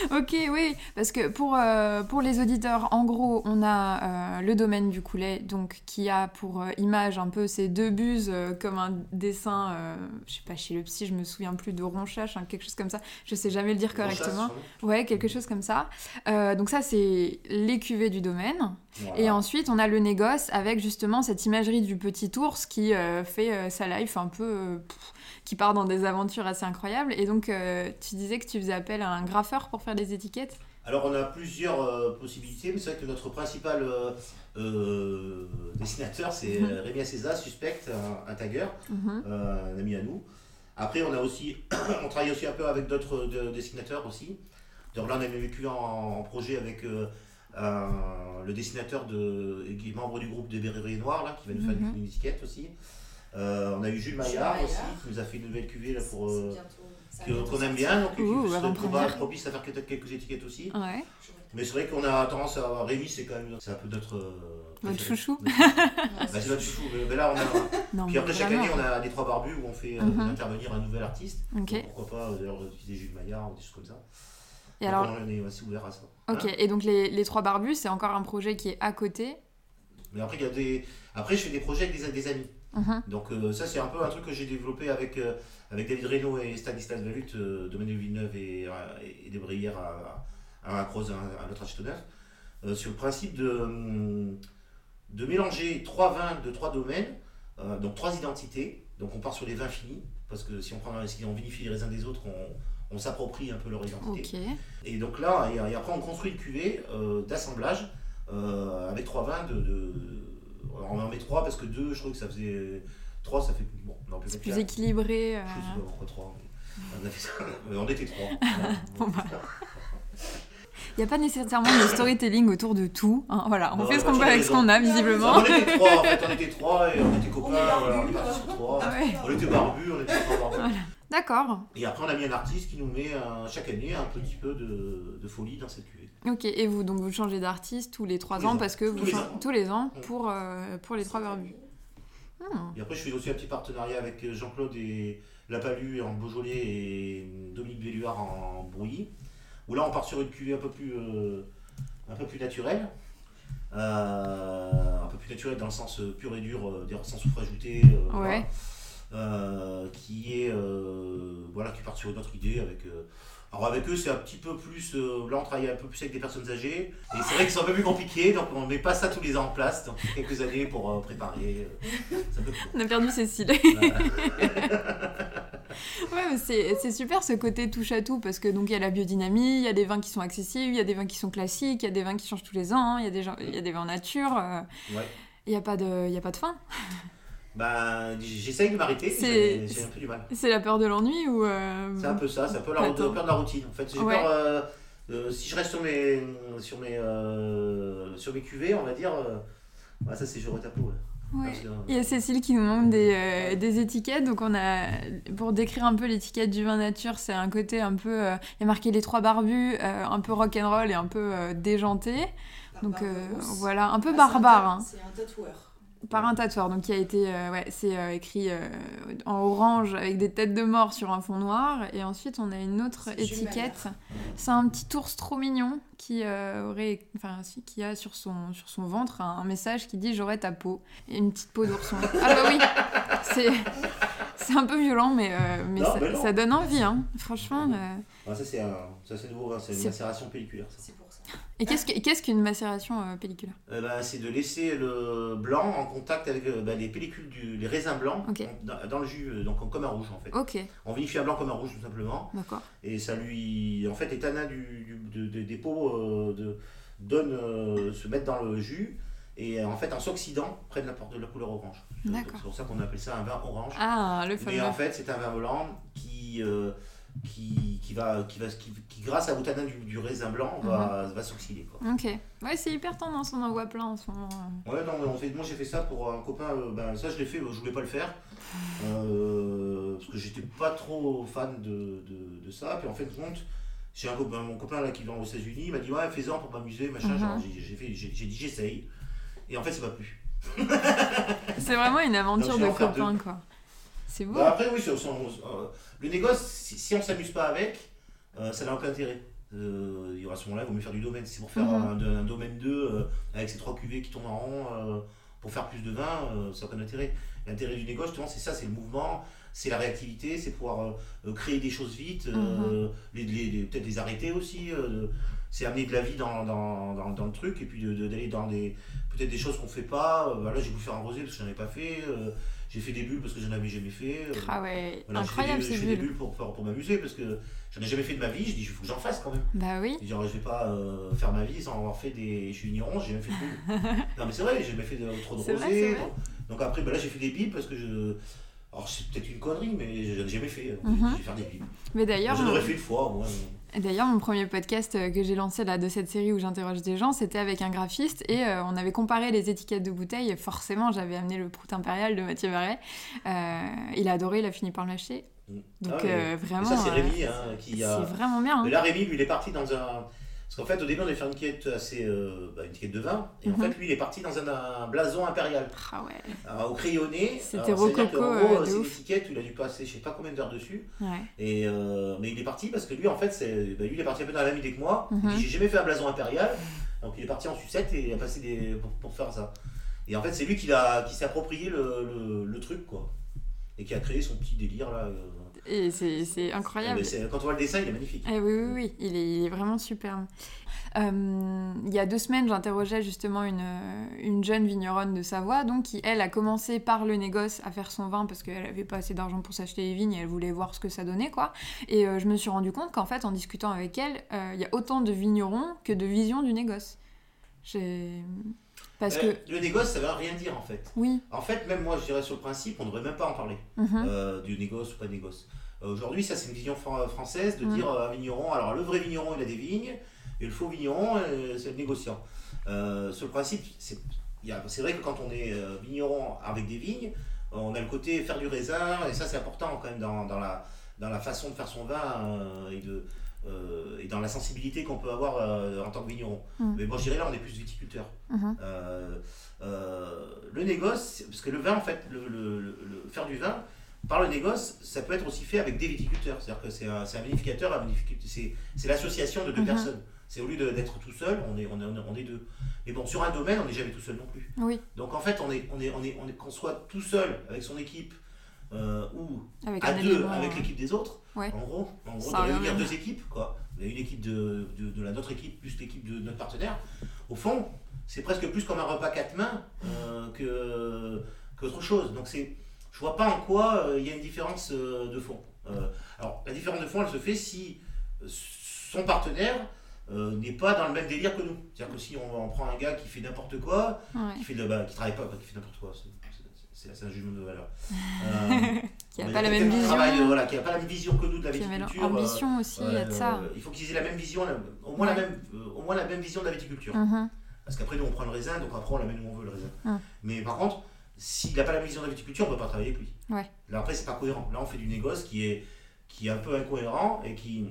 ok, oui, parce que pour, euh, pour les auditeurs, en gros, on a euh, le domaine du coulet, donc qui a pour euh, image un peu ces deux buses comme un dessin, je sais pas, chez le psy, je me souviens plus de ronchache, hein, quelque chose comme ça, je sais jamais le dire correctement. Ouais, quelque chose comme ça. Donc ça, c'est les cuvées du domaine. Voilà. Et ensuite, on a le négoce avec justement cette imagerie du petit ours qui fait sa life un peu. pff, qui part dans des aventures assez incroyables. Et donc, euh, tu disais que tu faisais appel à un graffeur pour faire des étiquettes? Alors on a plusieur euh, possibilités, mais c'est vrai que notre principal euh, dessinateur c'est Mhm. euh, Rémi Acesa, suspect, un, un tagger, Mhm. un ami à nous. Après on a aussi, on travaille aussi un peu avec d'autres de- dessinateurs aussi. Donc là on a vécu en, en projet avec le dessinateur de, qui est membre du groupe des Berruriers Noirs là, qui va nous faire Mhm. une étiquette aussi. Euh, on a eu Jules Jules Maillard Maillard. aussi, qui nous a fait une nouvelle cuvée là, pour, euh, qu'on aime bien, donc qui propice à faire peut-être quelques étiquettes aussi. Ouais. Mais c'est vrai qu'on a tendance à. Rémi, c'est quand même. C'est un peu notre. euh, préféré. chouchou. Notre- Bah, c'est notre chouchou. Mais, mais là, on a. Non, Puis après, chaque année, on a les trois barbus où on fait euh, Mhm. intervenir un nouvel artiste. Donc, pourquoi pas, d'ailleurs, utiliser Jules Maillard ou des choses comme ça. Et Donc, alors, on est assez ouvert à ça. ok. Hein. Et donc les, les trois barbus, c'est encore un projet qui est à côté. Mais après, il y a des... après, je fais des projets avec des, des amis. Mhm. Donc euh, ça c'est un peu un truc que j'ai développé avec, euh, avec David Reynaud et Stanislas Valut, euh, Domaine de Villeneuve et, euh, et des Brières à, à, à Croze, à, à notre sur le principe de, hum, de mélanger trois vins de trois domaines, donc trois identités. Donc on part sur les vins finis, parce que si on, prend, si on vinifie les raisins des autres, on, on s'approprie un peu leur identité. Et donc là, et, et après on construit une cuvée d'assemblage avec trois vins de, de- alors, on en met trois parce que deux, je trouve que ça faisait. Trois, ça fait. Bon, on en peut C'est mettre plus quatre. équilibré. euh, Je sais pas pourquoi mais On, a fait ça. Euh, on était trois. Bon, bah. Il n'y a pas nécessairement de storytelling autour de tout. hein. Voilà, on Non, fait ce qu'on peut avec ce qu'on a, Non, visiblement. on était trois, en fait, on était trois et on était copains, On voilà, on est partis sur trois. Ah ouais. On était barbus, on était trois barbus. D'accord. Et après, on a mis un artiste qui nous met euh, chaque année un petit peu de, de folie dans cette cuvée. Ok. Et vous, donc vous changez d'artiste tous les trois Tous les ans parce que vous Tous les chan- ans. tous les ans pour, euh, pour les trois barbus. Hmm. Et après, je fais aussi un petit partenariat avec Jean-Claude et Lapalu en Beaujolais et Dominique Belluard en Brouilly. Où là, on part sur une cuvée un peu plus, euh, un peu plus naturelle. Euh, un peu plus naturelle dans le sens euh, pur et dur, euh, dire sans soufre ajouté. euh, voilà. Euh, qui est euh, voilà qui part sur une autre idée avec euh, alors avec eux c'est un petit peu plus euh, là on travaille un peu plus avec des personnes âgées et c'est vrai que c'est un peu plus compliqué donc on met pas ça tous les ans en place donc il quelques années pour euh, préparer euh. On a perdu Cécile. Ouais, mais c'est super ce côté touche à tout parce que donc il y a la biodynamie, il y a des vins qui sont accessibles, il y a des vins qui sont classiques, il y a des vins qui changent tous les ans, il y a des, gens- il y a des vins nature, euh, Ouais. il n'y a, pas de- il y a pas de fin. Ben, j'essaye de m'arrêter, j'ai un peu du mal. C'est la peur de l'ennui ou. euh, C'est un peu ça, c'est un peu la, Attends. peur de la routine. En fait, j'ai Ouais. peur, euh, euh, si je reste sur mes, sur mes, euh, sur mes cuvées, on va dire, euh, ouais, ça c'est j'aurais tapé, ouais. Ouais. Euh, Il y a Cécile qui nous demande des, euh, des étiquettes. Donc, on a, pour décrire un peu l'étiquette du vin nature, c'est un côté un peu. euh, il y a marqué les trois barbus, euh, un peu rock'n'roll et un peu euh, déjanté. Donc, Barbare euh, voilà, un peu Ah, c'est barbare. ta- hein. C'est un tatoueur. Par un tatoueur, donc qui a été, euh, ouais, c'est euh, écrit euh, en orange avec des têtes de mort sur un fond noir. Et ensuite, on a une autre étiquette. C'est un petit ours trop mignon qui euh, aurait, enfin, si, qui a sur son sur son ventre un, un message qui dit j'aurai ta peau et une petite peau d'ourson. ah bah oui, c'est c'est un peu violent, mais euh, mais, Non, ça, mais non. ça donne envie, hein. Franchement. euh. ah, ça c'est un, ça c'est nouveau, hein, c'est une C'est- macération pelliculaire. Ça. Et qu'est-ce que- qu'est-ce qu'une macération euh, pelliculaire Euh, ben, c'est de laisser le blanc en contact avec euh, ben, les pellicules, du, les raisins blancs en- dans, dans le jus, euh, donc comme un rouge en fait. On vinifie un blanc comme un rouge tout simplement. d'accord. Et ça lui. En fait, les tanins du, du- de- de- des peaux euh, de, donnent, se mettent dans le jus et en fait, en s'oxydant, prennent la, porte de la couleur orange. C'est pour ça qu'on appelle ça un vin orange. Ah, le Mais fameux. en fait, c'est un vin blanc qui, euh, qui, qui, va, qui, va, qui, qui, grâce au tanin du, du raisin blanc, va, Mhm. va s'oxyder. quoi. Ok. Ouais, c'est hyper tendance, on en voit plein en ce moment. euh. Ouais, non, mais on fait, moi j'ai fait ça pour un copain, euh, ben, ça je l'ai fait, je voulais pas le faire, euh, parce que j'étais pas trop fan de, de, de ça, puis en de compte, j'ai un copain, mon copain là qui vit aux États-Unis, il m'a dit ouais, fais-en pour m'amuser, machin, Mhm. j'ai fait- dit j'essaye, et en fait c'est pas plus. C'est vraiment une aventure Donc, de en copain, quoi. C'est beau. Bah, après, oui, euh, le négoce, si, si on s'amuse pas avec, euh, ça n'a aucun intérêt. Euh, il y aura à ce moment-là, il vaut mieux faire du domaine. Si c'est pour faire Mhm. un, un domaine 2 euh, avec ces trois cuvées qui tournent en rond pour faire plus de vin, euh, ça n'a aucun intérêt. L'intérêt du négoce, justement, c'est ça c'est le mouvement, c'est la réactivité, c'est pouvoir euh, créer des choses vite, Mhm. euh, peut-être les arrêter aussi. c'est amener de la vie dans, dans, dans, dans le truc et puis de- de- d'aller dans des peut-être des choses qu'on fait pas. Euh, voilà, j'ai voulu faire un rosé parce que je n'en ai pas fait. Euh, j'ai fait des bulles parce que je n'en avais jamais fait. euh, Ah ouais, voilà, incroyable je fais ces des, bulles. pour, pour, pour m'amuser parce que j'en ai jamais fait de ma vie. Je dis, il faut que j'en fasse quand même. Bah oui. Je dis, Genre, je vais pas euh, faire ma vie sans avoir fait des. Je suis vigneron, j'ai jamais fait de bulles. non, mais c'est vrai, j'ai jamais fait de, trop de rosé. donc, donc après, bah là, j'ai fait des billes parce que je. Alors, c'est peut-être une connerie, mais je n'en ai jamais fait. donc Mhm. Je vais faire des billes. Mais d'ailleurs, J'en aurais fait une fois, moi. D'ailleurs, mon premier podcast euh, que j'ai lancé là, de cette série où j'interroge des gens, c'était avec un graphiste et euh, on avait comparé les étiquettes de bouteilles. Et forcément, j'avais amené le Prout Impérial de Mathieu Barret. Euh, il a adoré, il a fini par l'acheter. Mm. Donc Ah euh, Et vraiment. ça, c'est Rémi hein, qui a. C'est vraiment bien. hein. Mais là, Rémi, lui, il est parti dans un. Parce qu'en fait, au début, on avait fait une quête assez. euh, bah, une quête de vin. Et en Mhm. fait, lui, il est parti dans un, un blason impérial. Ah ouais. Au crayonné. C'était rococo, qu'en euh, gros, C'est une ouf. étiquette où il a dû passer je sais pas combien d'heures dessus. Ouais. Et, euh, mais il est parti parce que lui, en fait, c'est, bah, lui, il est parti un peu dans la même idée que moi. Mhm. J'ai jamais fait un blason impérial. Donc il est parti en sucette et il a passé des. pour, pour faire ça. Et en fait, c'est lui qui, qui s'est approprié le, le, le truc, quoi. Et qui a créé son petit délire, là. Et c'est incroyable. Quand on voit le dessin, il est magnifique. Eh oui, oui, oui, il est, il est vraiment superbe. Euh, il y a deux semaines, j'interrogeais justement une, une jeune vigneronne de Savoie, donc qui, elle, a commencé par le négoce à faire son vin parce qu'elle avait pas assez d'argent pour s'acheter les vignes et elle voulait voir ce que ça donnait, quoi. Et euh, je me suis rendu compte qu'en fait, en discutant avec elle, euh, il y a autant de vignerons que de visions du négoce. J'ai... Parce Euh, que... Le négoce, ça veut rien dire, en fait. Oui. En fait, même moi, je dirais sur le principe, on ne devrait même pas en parler. mhm, euh, du négoce ou pas négoce. Euh, Aujourd'hui, ça c'est une vision fran- française de Mm. dire euh, un vigneron, alors le vrai vigneron il a des vignes, et le faux vigneron euh, c'est le négociant. Sur le principe, c'est vrai que quand on est vigneron avec des vignes, on a le côté faire du raisin, et ça c'est important quand même dans, dans la, dans la façon de faire son vin et, de, euh, et dans la sensibilité qu'on peut avoir euh, en tant que vigneron. Mm. Mais bon, je dirais là, on est plus viticulteur. euh, le négoce, parce que le vin, en fait, le, le- le- le- faire du vin par le négoce, ça peut être aussi fait avec des viticulteurs. C'est-à-dire que c'est un, c'est un vinificateur, un vinificateur- c'est, c'est l'association de deux Mhm. personnes. C'est au lieu de- d'être tout seul, on est, on, est, on, est, on deux. Mais bon, sur un domaine, on n'est jamais tout seul non plus. Oui, Donc en fait, on est, on est, on est, on est, qu'on soit tout seul avec son équipe euh, ou avec à deux élément, avec l'équipe des autres. Ouais. En gros, en gros Ça on deux équipes, quoi. Vous avez une équipe de, de, de la notre équipe plus l'équipe de notre partenaire. Au fond, c'est presque plus comme un repas quatre mains euh, que qu'autre chose. Donc c'est, je vois pas en quoi euh, il y a une différence euh, de fond. Euh, alors la différence de fond, elle se fait si son partenaire n'est pas dans le même délire que nous. C'est-à-dire que si on, on prend un gars qui fait n'importe quoi, ouais, qui fait de, bah, qui travaille pas, qui fait n'importe quoi, c'est- un jugement de valeur. Qui a mais pas la même vision, voilà, qui n'a pas la même vision que nous de la a viticulture. ambition aussi, il y a de ça. il faut qu'ils aient la même vision, la- au, moins la même, au moins la même vision de la viticulture. Mhm. Parce qu'après, nous, on prend le raisin, donc après, on l'amène où on veut le raisin. Hum. Mais par contre, s'il n'a pas la vision de la viticulture, on ne peut pas travailler avec lui. Ouais. Là, après, c'est pas cohérent. Là, on fait du négoce qui est, qui est un peu incohérent et qui,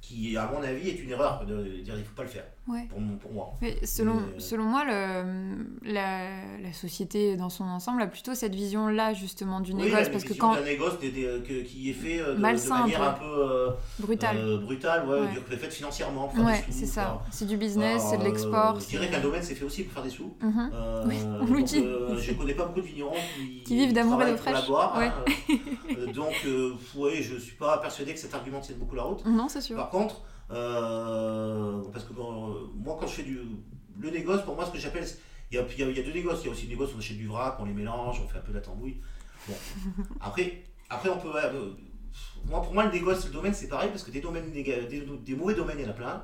qui, à mon avis, est une erreur de dire il ne faut pas le faire. Ouais. Pour, moi. Mais selon, Mais, euh, selon moi, le, la, la société dans son ensemble a plutôt cette vision-là, justement, du Oui, négoce. parce que vision quand. d'un négoce des- des- que- qui est fait euh, de, de manière un un peu euh, Brutal. euh, brutale, ouais, Ouais. dire que fait financièrement. pour faire ouais, c'est ça. C'est du business, c'est de l'export. euh, Je dirais qu'un domaine, c'est fait aussi pour faire des sous. Mhm. Euh, Oui, on euh, je connais pas beaucoup de vignerons qui, Qui vivent d'amour et d'eau travaillent fraîche. Ouais. hein. Euh, donc, euh, ouais, je suis pas persuadé que cet argument tienne beaucoup la route. Non, c'est sûr. Par contre, euh, parce que bon, euh, moi, quand je fais du. Le négoce, pour moi, ce que j'appelle. Il y a, il y a- il y a deux négoces. Il y a aussi le négoce, on achète du vrac, on les mélange, on fait un peu de la tambouille. Bon. Après, après on peut. euh, moi, pour moi, le négoce, le domaine, c'est pareil, parce que des, domaines, néga- des, des mauvais domaines, il y en a plein.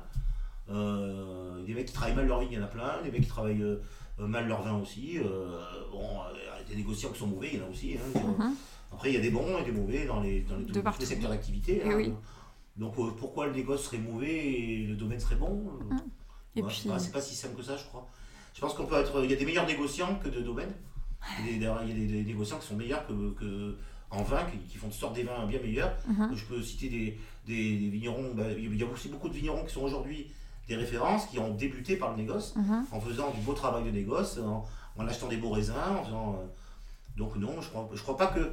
Euh, des mecs qui travaillent mal leur vigne, il y en a plein. Des mecs qui travaillent mal leur vin aussi. Bon, des négociants qui sont mauvais, il y en a aussi. hein. Mhm. Après, il y a des bons et des mauvais dans les, dans les, De tous les partout. secteurs d'activité. Eh hein. oui. Donc euh, pourquoi le négoce serait mauvais et le domaine serait bon euh. Et puis- c'est pas- si simple que ça, je crois. Je pense qu'on peut être. Il y a des meilleurs négociants que de domaines. Il y a des, y a négociants qui sont meilleurs que, que en vin, qui, qui font de sorte des vins bien meilleurs. Mhm. Je peux citer des, des, des vignerons. bah, il y a aussi beaucoup de vignerons qui sont aujourd'hui des références, qui ont débuté par le négoce, Mhm. en faisant du beau travail de négoce, en, en achetant des beaux raisins, en faisant. euh, donc non, je crois, je crois pas que.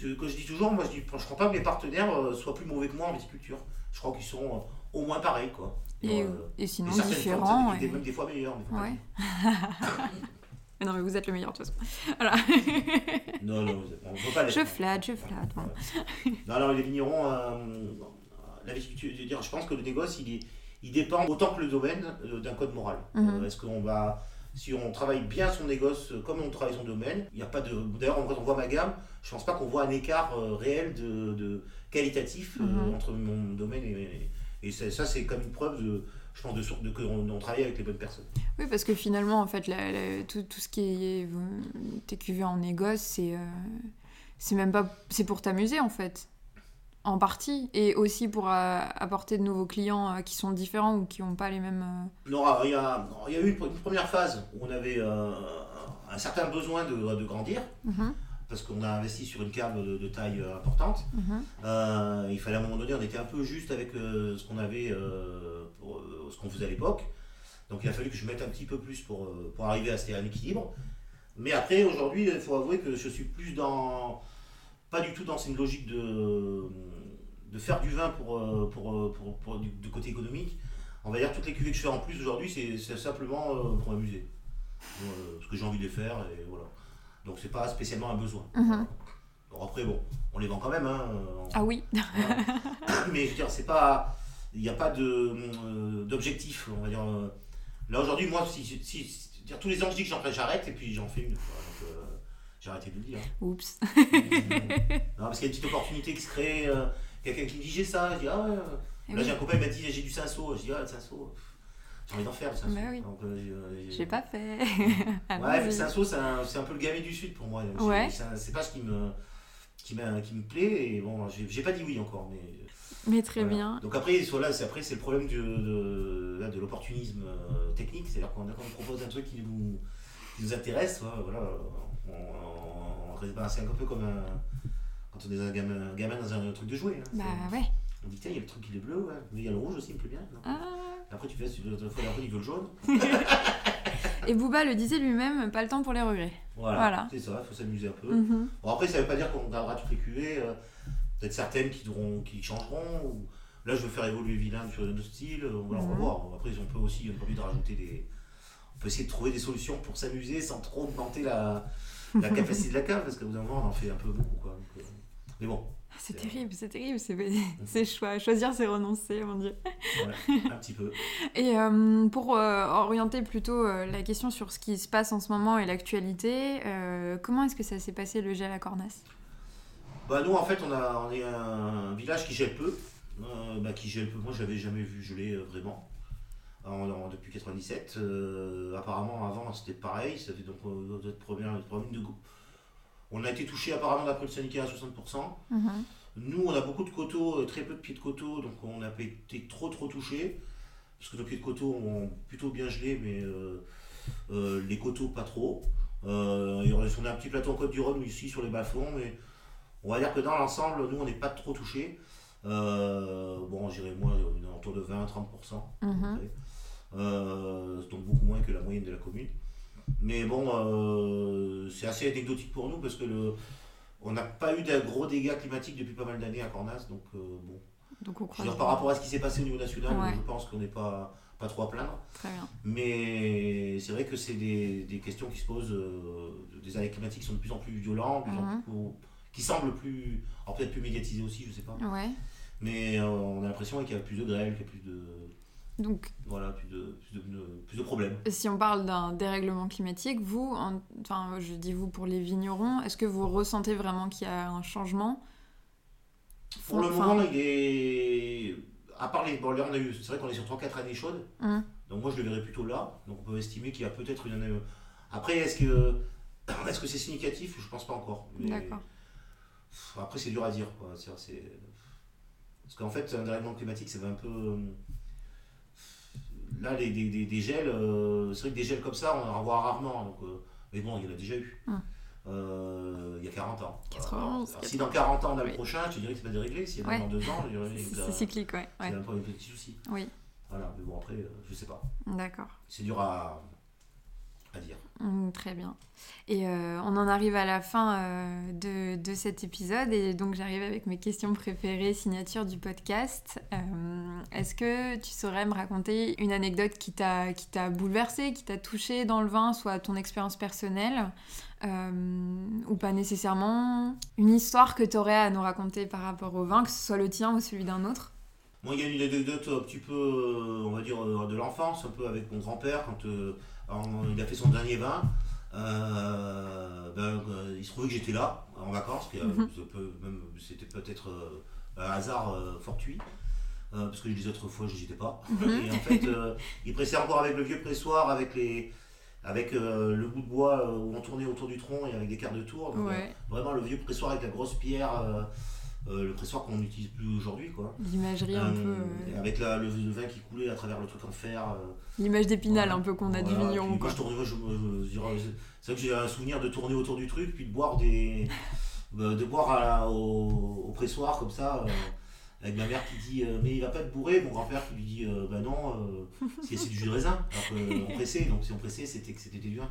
Ce que je dis toujours, moi je dis, je crois pas que mes partenaires euh, soient plus mauvais que moi en viticulture. Je crois qu'ils sont euh, au moins pareils, quoi. Et, euh, et sinon, différents. et- même des fois meilleurs. Mais Ouais. Mais non, mais vous êtes le meilleur de toute façon. dire. Non, non, on peut pas l'être. Je flatte, je flatte. bon. Non, non, les vignerons, euh, la viticulture, je veux dire, je pense que le négoce, il, est, il dépend autant que le domaine d'un code moral. Mhm. Euh, Est-ce qu'on va, si on travaille bien son négoce euh, comme on travaille son domaine, il n'y a pas de. D'ailleurs, quand on voit ma gamme, je pense pas qu'on voit un écart euh, réel de, de qualitatif euh, Mhm. entre mon domaine et. Et ça, ça, c'est comme une preuve de, je pense, de, sur- de qu'on on travaille avec les bonnes personnes. Oui, parce que finalement, en fait, la- la- tout, tout ce qui est TQV en négoce, c'est euh, c'est même pas. C'est pour t'amuser, en fait. En partie. Et aussi pour euh, apporter de nouveaux clients euh, qui sont différents ou qui n'ont pas les mêmes. euh, Non, il y a, il y a eu une, première phase où on avait un certain besoin de, de grandir. mhm. parce qu'on a investi sur une cave de, de taille importante. Mhm. Il fallait à un moment donné, on était un peu juste avec ce qu'on avait, pour, ce qu'on faisait à l'époque. Donc il a fallu que je mette un petit peu plus pour, pour arriver à ce- un équilibre. Mais après, aujourd'hui, il faut avouer que je suis plus dans. Pas du tout dans une logique de, de faire du vin pour, euh, pour, euh, pour, pour du, du côté économique. On va dire toutes les cuvées que je fais en plus aujourd'hui, c'est simplement euh, pour m'amuser. Parce que j'ai envie de faire et voilà. Donc c'est pas spécialement un besoin. Bon, après, bon, on les vend quand même. Hein, on- Ah oui. voilà. Mais je veux dire, c'est pas. Il n'y a pas d'objectif, on va dire. Là aujourd'hui, moi, si, si, si- dire, tous les ans je dis que j'en fais, j'arrête et puis j'en fais une. Donc, euh, j'ai arrêté de le dire. Oups. non, parce qu'il y a une petite opportunité qui se crée. euh, quelqu'un qui me dit j'ai ça, je dis ah ouais. Eh Là oui. j'ai un copain qui m'a dit j'ai du cinceau. Je dis ah le cinceau. J'ai envie d'en faire le cinceau. Bah oui. Donc, euh, j'ai- J'ai pas fait. Ah Ouais, le cinceau, c'est un, c'est un peu le gamet du sud pour moi. Ouais. c'est C'est pas ce qui me, qui, m'a- qui me plaît. Et bon, j'ai j'ai pas dit oui encore, mais. Mais très Voilà. bien. Donc après, voilà, c'est après c'est le problème de, là, de l'opportunisme euh, technique, c'est-à-dire qu'on quand on propose un truc qui nous, qui nous intéresse, voilà, voilà, on, on, on reste- c'est un peu comme un, quand on est un gamin, un gamin dans un, truc de jouet. hein. Bah ouais. On dit tiens, il y a le truc qui est bleu, ouais, mais il y a le rouge aussi, il me plaît bien. non? Ah. Après tu fais, tu dois fois il veut le jaune. Et Booba le disait lui-même, pas le temps pour les regrets. Voilà, Voilà. c'est ça, il faut s'amuser un peu. Mhm. Bon, après, ça veut pas dire qu'on gardera toutes les cuvées. euh, Peut-être certaines qui, qui changeront. Ou... Là, je veux faire évoluer Vilain sur notre style. euh, Voilà, on va Mhm. voir. Après, on peut aussi, on a envie de rajouter des. On peut essayer de trouver des solutions pour s'amuser sans trop augmenter la, la capacité de la cave, parce qu'au bout d'un moment, on en fait un peu beaucoup. Quoi. Mais bon, C'est terrible, c'est terrible, c'est c'est choix. Choisir, c'est renoncer, mon Dieu. voilà, un petit peu. Et euh, pour euh, orienter plutôt euh, la question sur ce qui se passe en ce moment et l'actualité, comment est-ce que ça s'est passé le gel à Cornas? Bah, nous, en fait, on, a, on est un village qui gèle peu. Bah, qui gèle peu. Moi, je l'avais jamais vu geler vraiment. En- en- depuis 97. Euh, apparemment, avant, c'était pareil. Ça fait donc notre première, notre première de goût. On a été touché apparemment d'après le syndicat à 60%. Mhm. Nous, on a beaucoup de coteaux, euh, très peu de pieds de coteaux, donc on n'a pas été trop trop touchés. Parce que nos pieds de coteaux ont plutôt bien gelé, mais euh, euh, les coteaux pas trop. Euh, et on a un petit plateau en Côte du Rhône ici sur les bas-fonds, mais on va dire que dans l'ensemble, nous, on n'est pas trop touchés. Euh, bon, j'irais moi, on est autour de 20-30%. à peu Mhm. donc beaucoup moins que la moyenne de la commune. Mais bon, euh, c'est assez anecdotique pour nous parce que le, on n'a pas eu de gros dégâts climatiques depuis pas mal d'années à Cornas. Donc euh, bon, Donc on dire, par rapport à ce qui s'est passé au niveau national, Ouais. je pense qu'on n'est pas, pas trop à plaindre. Très bien. Mais c'est vrai que c'est des, des questions qui se posent, euh, des années climatiques qui sont de plus en plus violentes, Mhm. plus- qui semblent plus, peut-être plus médiatisées aussi, je sais pas. Ouais. Mais euh, on a l'impression qu'il y a plus de grêle, qu'il y a plus de, Donc voilà, plus de, plus de, plus de problèmes. si on parle d'un dérèglement climatique, vous, en- enfin je dis vous pour les vignerons, est-ce que vous ressentez vraiment qu'il y a un changement? Pour le moment, il est. À part les. Bon, là, on a eu. C'est vrai qu'on est sur 3-4 années chaudes. Hum. Donc, moi, je le verrais plutôt là. Donc, on peut estimer qu'il y a peut-être une année. Après, est-ce que. Est-ce que c'est significatif? Je pense pas encore. Mais- D'accord. Après, c'est dur à dire. Quoi. C'est- c'est- Parce qu'en fait, un dérèglement climatique, ça va un peu. Là, les, des, des, des gels, euh, c'est vrai que des gels comme ça, on en voit rarement. Donc, euh, Mais bon, il y en a déjà eu. Hum. Euh, il y a 40 ans. 91, Alors, si dans 40 ans on a le Oui. prochain, je te dirais que c'est pas déréglé. Si Ouais. dans 2 ans, je dirais C'est que c'est cyclique, ouais. c'est ouais. un peu un petit souci. Oui, Voilà, mais bon, après, euh, je sais pas. d'accord. C'est dur à, à dire. Hum, très bien. Et euh, on en arrive à la fin euh, de, de cet épisode et donc j'arrive avec mes questions préférées, signature du podcast. Euh, Est-ce que tu saurais me raconter une anecdote qui t'a bouleversé, qui t'a touché dans le vin, soit ton expérience personnelle ou pas nécessairement, une histoire que tu aurais à nous raconter par rapport au vin, que ce soit le tien ou celui d'un autre? Moi, il y a une anecdote un petit peu, on va dire, de l'enfance, un peu avec mon grand-père, quand il a fait son dernier vin. euh, ben, euh, il se trouvait que j'étais là, en vacances, que, euh, Mhm. c'était peut-être un hasard fortuit. euh, parce que les autres fois, je n'y étais pas. Mhm. Et en fait, euh, il pressait encore avec le vieux pressoir, avec, les, avec euh, le bout de bois où on tournait autour du tronc et avec des quarts de tour. Donc, Ouais. Vraiment le vieux pressoir avec la grosse pierre le pressoir qu'on n'utilise plus aujourd'hui. quoi. L'imagerie un peu. Euh, euh, Avec la- le, le vin qui coulait à travers le truc en fer. euh, L'image d'épinal voilà. un peu qu'on a du Voilà, quoi. moi, je tournais- je- je- je dirais, c'est vrai que j'ai un souvenir de tourner autour du truc, puis de boire des. euh, de boire à au, au pressoir comme ça. Euh, avec ma mère qui dit euh, mais il va pas être bourré, mon grand-père qui lui dit euh, bah non, euh, c'est c'est du jus de raisin, alors qu'on pressait, donc si on pressait c'était que c'était du vin.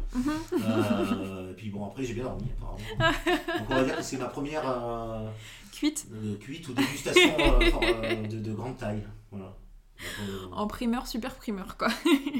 Euh, et puis bon après j'ai bien dormi apparemment. Donc on va dire que c'est ma première euh, Cuite euh, cuite ou dégustation euh, euh, de, de grande taille. Voilà. Donc, euh, en primeur, super primeur quoi.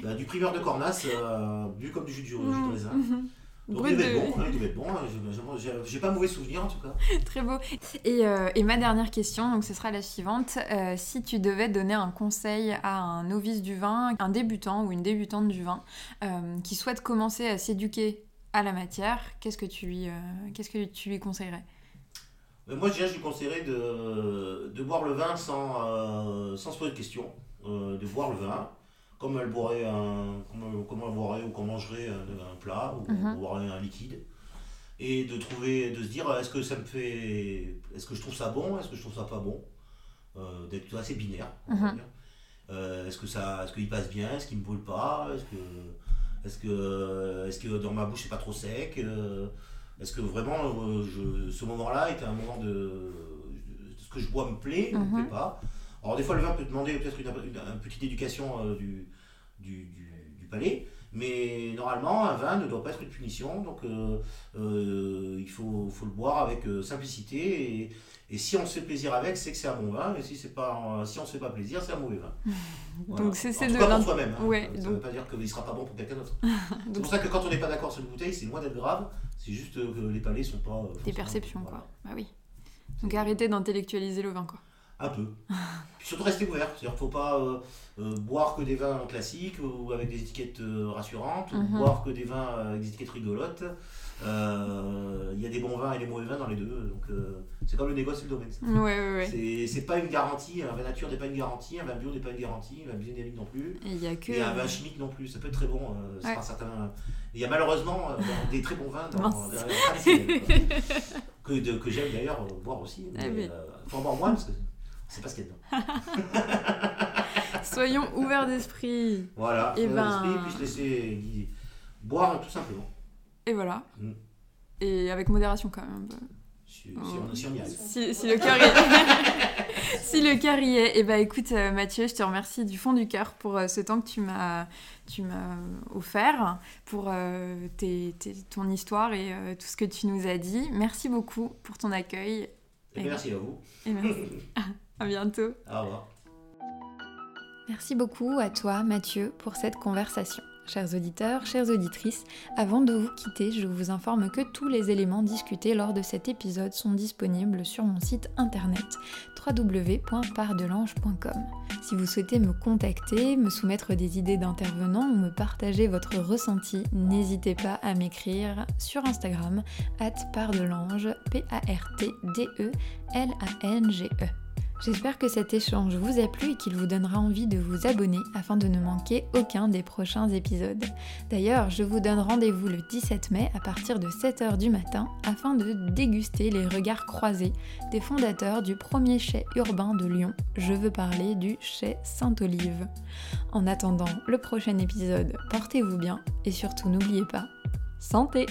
bah, du primeur de cornasse, euh, bu comme du jus de, jus de raisin. Mhm. Donc Brut il devait de- bon, il devait bon. hein, j'ai- pas mauvais souvenir en tout cas. Très beau. Et, euh, et ma dernière question, donc ce sera la suivante. Euh, si tu devais donner un conseil à un novice du vin, un débutant ou une débutante du vin, euh, qui souhaite commencer à s'éduquer à la matière, qu'est-ce que tu lui, qu'est-ce que tu lui conseillerais? Moi déjà je lui conseillerais de, de boire le vin sans, sans se poser de questions. De boire le vin comme elle boirait un, comme, comme elle boirait ou qu'on mangerait un, un plat ou Mhm. on boirait un liquide. Et de trouver, de se dire est-ce que ça me fait. Est-ce que je trouve ça bon Est-ce que je trouve ça pas bon Euh, D'être assez binaire. Mhm. Euh, est-ce que ça est-ce qu'il passe bien Est-ce qu'il me brûle pas Est-ce que est-ce que est-ce que dans ma bouche c'est pas trop sec Euh, Est-ce que vraiment je, ce moment-là était un moment de, de- ce que je bois me plaît ou me Mhm. plaît pas Alors des fois le vin peut demander peut-être une, une- une petite éducation euh, du, du, du- du palais, mais normalement un vin ne doit pas être une punition, donc euh, euh, il faut, faut le boire avec simplicité et, et si on se fait plaisir avec, c'est que c'est un bon vin, et si, c'est pas, si on se fait pas plaisir, c'est un mauvais vin. Donc c'est- c'est de pour soi-même. hein. Ouais, ça donc- veut pas dire qu'il sera pas bon pour quelqu'un d'autre. c'est Donc pour ça que quand on n'est pas d'accord sur une bouteille, c'est loin d'être grave, c'est juste que les palais sont pas. des perceptions voilà. quoi. Bah oui. Donc arrêtez d'intellectualiser le vin quoi. Un peu. Puis surtout rester ouvert. C'est-à-dire faut pas euh, euh, boire que des vins classiques ou avec des étiquettes euh, rassurantes, ou Mhm. boire que des vins avec des étiquettes rigolotes. Il y a des bons vins et des mauvais vins dans les deux. Donc c'est comme le négoce et le domaine. Ouais ouais ouais. C'est- pas une garantie. Un vin nature n'est pas une garantie. Un vin bio n'est pas une garantie. Un vin biodynamique non plus. Et il y a que. Et un vin chimique non plus. Ça peut être très bon. pas certain. Il y a malheureusement des très bons vins dans, les vins que, que j'aime d'ailleurs boire aussi. Ah Mais, euh, faut en boire moins parce que c'est pas ce qu'il y a dedans. Soyons ouverts d'esprit. Voilà, Et avoir ben- puis se laisser guider. Boire tout simplement. Et voilà. Mm. Et avec modération quand même. Si, si on, si on y arrive. Si, si le cœur y... si le cœur y est, et bah écoute euh, Mathieu, je te remercie du fond du cœur pour euh, ce temps que tu m'as tu m'as offert, pour euh, tes- tes- ton histoire et euh, tout ce que tu nous as dit. Merci beaucoup pour ton accueil Et bien, merci à vous. et merci. à bientôt. Au revoir. Merci beaucoup à toi, Mathieu, pour cette conversation. Chers auditeurs, chères auditrices, avant de vous quitter, je vous informe que tous les éléments discutés lors de cet épisode sont disponibles sur mon site internet www.pardelange.com. Si vous souhaitez me contacter, me soumettre des idées d'intervenants ou me partager votre ressenti, n'hésitez pas à m'écrire sur Instagram at pardelange, P-A-R-T-D-E-L-A-N-G-E. J'espère que cet échange vous a plu et qu'il vous donnera envie de vous abonner afin de ne manquer aucun des prochains épisodes. D'ailleurs, je vous donne rendez-vous le 17 mai à partir de 7h du matin afin de déguster les regards croisés des fondateurs du premier chai urbain de Lyon. Je veux parler du chai Sainte-Olive. En attendant le prochain épisode, portez-vous bien et surtout n'oubliez pas, santé